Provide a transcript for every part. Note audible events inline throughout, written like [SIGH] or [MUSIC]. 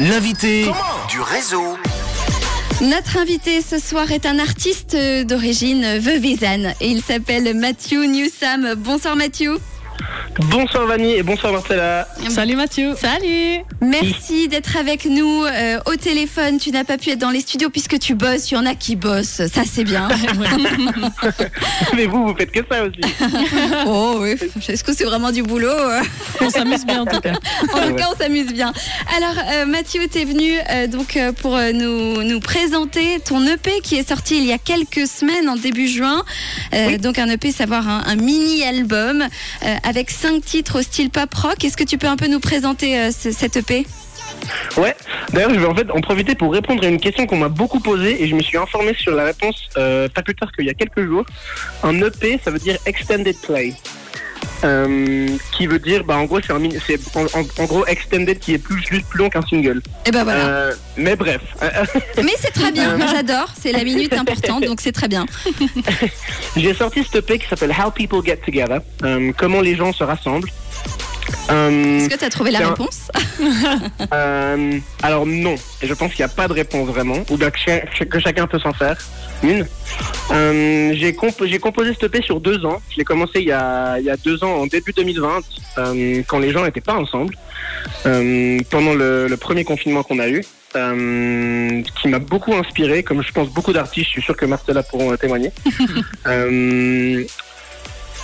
L'invité du réseau. Notre invité ce soir est un artiste d'origine veuvezane et il s'appelle Mathieu Newsam. Bonsoir Mathieu. Bonsoir Vanny et bonsoir Marcella. Salut Mathieu. Salut. Merci d'être avec nous euh, au téléphone. Tu n'as pas pu être dans les studios puisque tu bosses. Il y en a qui bossent. Ça, c'est bien. [LAUGHS] [LAUGHS] Mais vous, vous faites que ça aussi. [LAUGHS] oh oui. Est-ce que c'est vraiment du boulot On s'amuse bien en tout cas. En tout cas, on s'amuse bien. Alors, euh, Mathieu, tu es venu euh, donc, pour nous, nous présenter ton EP qui est sorti il y a quelques semaines, en début juin. Donc, un EP, savoir un, un mini-album avec cinq titres au style pop rock. Est-ce que tu peux un peu nous présenter euh, cette EP Ouais, d'ailleurs je vais en fait en profiter pour répondre à une question qu'on m'a beaucoup posée et je me suis informé sur la réponse euh, pas plus tard qu'il y a quelques jours. Un EP ça veut dire Extended Play. Euh, qui veut dire, bah, en gros, c'est en, gros extended qui est plus juste plus long qu'un single. Et ben voilà. Euh, mais bref. [LAUGHS] mais c'est très bien, moi j'adore, c'est la minute importante, donc c'est très bien. [LAUGHS] J'ai sorti ce EP qui s'appelle How People Get Together, euh, comment les gens se rassemblent. Est-ce que tu as trouvé la réponse? [LAUGHS] Alors non, je pense qu'il n'y a pas de réponse vraiment, ou bien que chacun peut s'en faire une. Euh, j'ai, composé cette EP sur deux ans. Je l'ai commencé il y, a, deux ans, en début 2020, euh, quand les gens n'étaient pas ensemble, euh, pendant le, premier confinement qu'on a eu, qui m'a beaucoup inspiré, comme je pense beaucoup d'artistes, je suis sûr que Marcella pourront témoigner. [LAUGHS]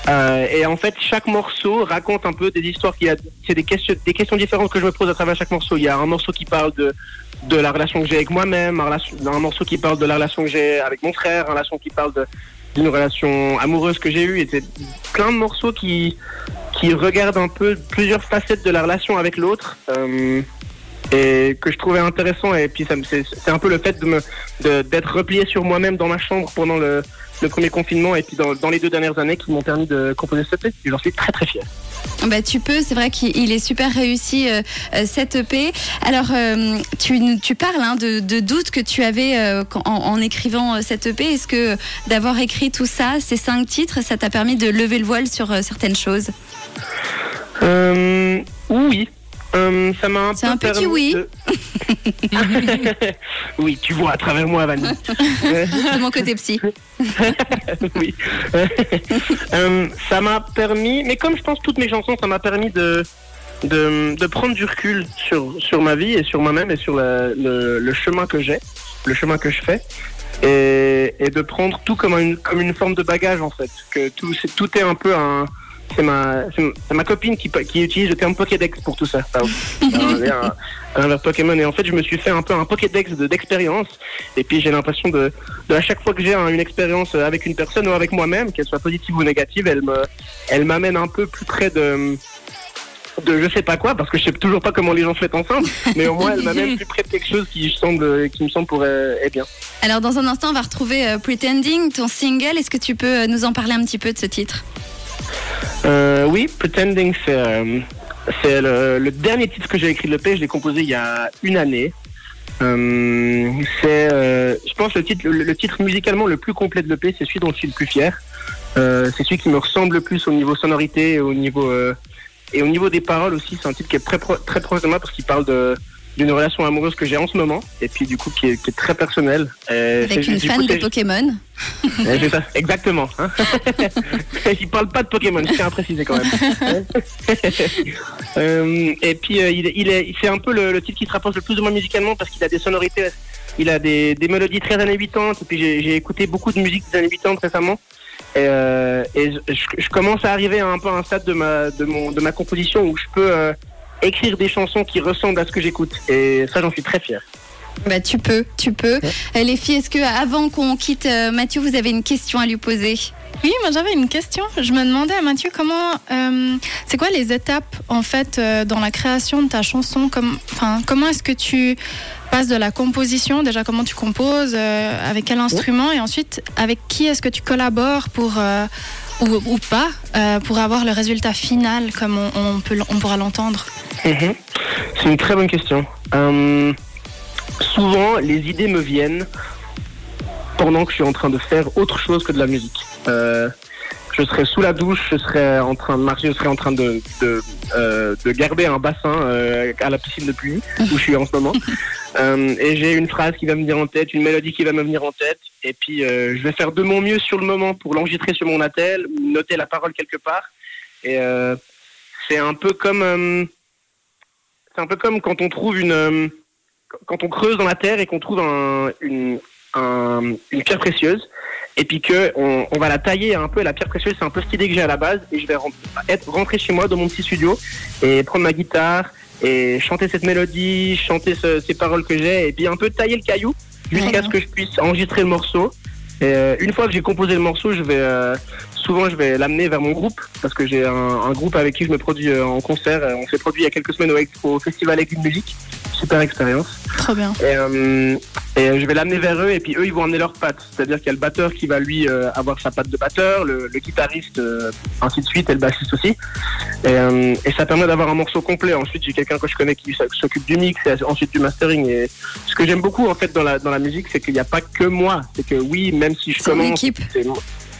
et en fait, chaque morceau raconte un peu des histoires qui a, c'est des questions, des questions différentes que je me pose à travers chaque morceau. Il y a un morceau qui parle de de la relation que j'ai avec moi-même, un, morceau qui parle de la relation que j'ai avec mon frère, un relation qui parle d'une relation amoureuse que j'ai eue. Et c'est plein de morceaux qui, qui regardent un peu plusieurs facettes de la relation avec l'autre. Euh, et que je trouvais intéressant et puis c'est un peu le fait de me d'être replié sur moi-même dans ma chambre pendant le, le premier confinement et puis dans, dans, les deux dernières années qui m'ont permis de composer cette EP. J'en suis très très fier. Bah, tu peux, c'est vrai qu'il est super réussi euh, euh, cette EP. Alors, euh, tu, tu, parles hein, de, de, doutes que tu avais en, en, écrivant cette EP. Est-ce que d'avoir écrit tout ça, ces cinq titres, ça t'a permis de lever le voile sur certaines choses? Oui, euh, ça m'a un C'est un petit oui. [LAUGHS] oui, tu vois à travers moi, Vanny. C'est mon côté psy. [LAUGHS] oui. [LAUGHS] Euh, ça m'a permis, mais comme je pense toutes mes chansons, ça m'a permis de, de, prendre du recul sur, sur ma vie et sur moi-même et sur le, chemin que j'ai, le chemin que je fais. Et, et, de prendre tout comme une, comme une forme de bagage en fait. Que tout, tout est un peu un, c'est ma, ma copine qui, qui utilise le terme Pokédex pour tout ça. un, un, [LAUGHS] Pokémon. Et en fait, je me suis fait un peu un Pokédex d'expérience. et puis, j'ai l'impression de, de, à chaque fois que j'ai une expérience avec une personne ou avec moi-même, qu'elle soit positive ou négative, elle me, elle m'amène un peu plus près de, de je sais pas quoi, parce que je sais toujours pas comment les gens font ensemble, [LAUGHS] mais au moins elle m'amène plus près de quelque chose qui, semble, qui me semble pourrait être bien. Alors dans un instant, on va retrouver euh, Pretending, ton single. Est-ce que tu peux euh, nous en parler un petit peu de ce titre? Euh, oui, Pretending, c'est euh, le, dernier titre que j'ai écrit de l'EP. Je l'ai composé il y a une année. Euh, c'est, je pense, le titre, le, titre musicalement le plus complet de l'EP. C'est celui dont je suis le plus fier. c'est celui qui me ressemble le plus au niveau sonorité et au niveau et au niveau des paroles aussi. C'est un titre qui est très, très proche de moi parce qu'il parle de d'une relation amoureuse que j'ai en ce moment et puis du coup qui est, très personnelle. Avec une fan de Pokémon. [LAUGHS] exactement. Hein. [LAUGHS] il parle pas de Pokémon, je tiens à préciser quand même. [LAUGHS] euh, et puis euh, il, il, est, c'est un peu le, le, titre qui se rapproche le plus de moi musicalement parce qu'il a des sonorités, il a des, des mélodies très années 80 et puis j'ai, écouté beaucoup de musique des années 80 récemment. Et, euh, et je, je, commence à arriver à un peu à un stade de ma, de, mon, de ma composition où je peux euh, écrire des chansons qui ressemblent à ce que j'écoute. Et ça, j'en suis très fier. Bah, tu peux, tu peux. Euh, les filles, est-ce que avant qu'on quitte euh, Mathieu, vous avez une question à lui poser? Oui, moi j'avais une question. Je me demandais à Mathieu comment, euh, c'est quoi les étapes en fait dans la création de ta chanson? Comme, enfin, comment est-ce que tu passes de la composition? Déjà, comment tu composes Avec quel instrument? Et ensuite, avec qui est-ce que tu collabores pour ou, pas pour avoir le résultat final comme on, on pourra l'entendre Mhm. C'est une très bonne question. Euh, souvent, les idées me viennent pendant que je suis en train de faire autre chose que de la musique. Euh, je serais sous la douche, je serais en train de marcher, je serais en train de, de, euh, de garder un bassin euh, à la piscine de pluie, où je suis en ce moment. [LAUGHS] Euh, et j'ai une phrase qui va me venir en tête, une mélodie qui va me venir en tête. Et puis, je vais faire de mon mieux sur le moment pour l'enregistrer sur mon attel, noter la parole quelque part. Et c'est un peu comme... c'est un peu comme quand on trouve une... quand on creuse dans la terre et qu'on trouve un, une, un- une pierre précieuse, et puis que on, on va la tailler un peu. La pierre précieuse, c'est un peu cette idée que j'ai à la base, et je vais ren- être rentré chez moi dans mon petit studio et prendre ma guitare et chanter cette mélodie, chanter ce- ces paroles que j'ai, et puis un peu tailler le caillou jusqu'à ce que je puisse enregistrer le morceau. Et euh, une fois que j'ai composé le morceau, je vais euh, souvent je vais l'amener vers mon groupe parce que j'ai un, un groupe avec qui je me produis euh, en concert. On s'est produit il y a quelques semaines au, au festival avec une musique, super expérience. Trop bien. Et, euh, et je vais l'amener vers eux et puis eux ils vont emmener leurs pattes. C'est-à-dire qu'il y a le batteur qui va lui euh, avoir sa patte de batteur, le, le guitariste euh, ainsi de suite et le bassiste aussi. Et, et ça permet d'avoir un morceau complet. Ensuite j'ai quelqu'un que je connais qui s'occupe du mix et ensuite du mastering. Et que j'aime beaucoup en fait dans la dans la musique c'est qu'il n'y a pas que moi. C'est que oui même si je commence,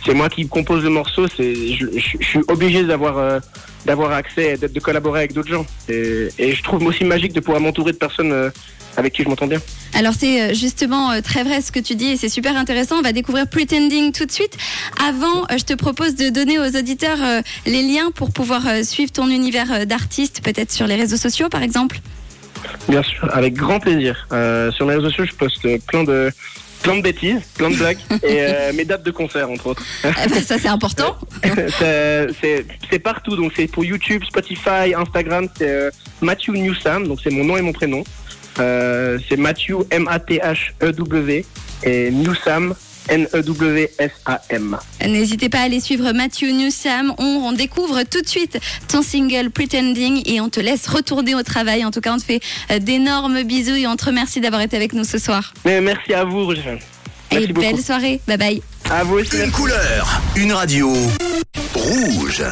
c'est moi- qui compose le morceau. C'est je, je- je suis obligé d'avoir euh, d'avoir accès et d'être- de collaborer avec d'autres gens. Et, et je trouve aussi magique de pouvoir m'entourer de personnes euh, avec qui je m'entends bien. Alors c'est euh, justement très vrai ce que tu dis et c'est super intéressant. On va découvrir Pretending tout de suite. Avant, je te propose de donner aux auditeurs les liens pour pouvoir suivre ton univers d'artiste, peut-être sur les réseaux sociaux par exemple. Bien sûr, avec grand plaisir. Euh, sur mes réseaux sociaux, je poste plein de plein de bêtises, plein de blagues [LAUGHS] et euh, mes dates de concert entre autres. Ben, ça c'est important. [LAUGHS] c'est partout, donc c'est pour YouTube, Spotify, Instagram, c'est euh, Matthew Newsam, donc c'est mon nom et mon prénom. Euh, c'est Matthew M A T H E W et Newsam N E W S A M. N'hésitez pas à aller suivre Matthew Newsam. On, on découvre tout de suite ton single Pretending et on te laisse retourner au travail. En tout cas, on te fait euh, d'énormes bisous et on te remercie d'avoir été avec nous ce soir. Mais merci à vous, Roger. Merci et beaucoup. belle soirée. Bye bye. À vous aussi. Une couleur, une radio. Rouge.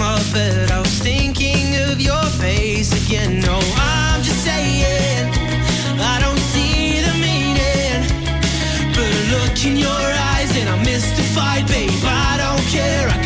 In. I was thinking of your face again. No, I'm just saying I don't see the meaning, but a look in your eyes and I'm mystified, babe. I don't care. I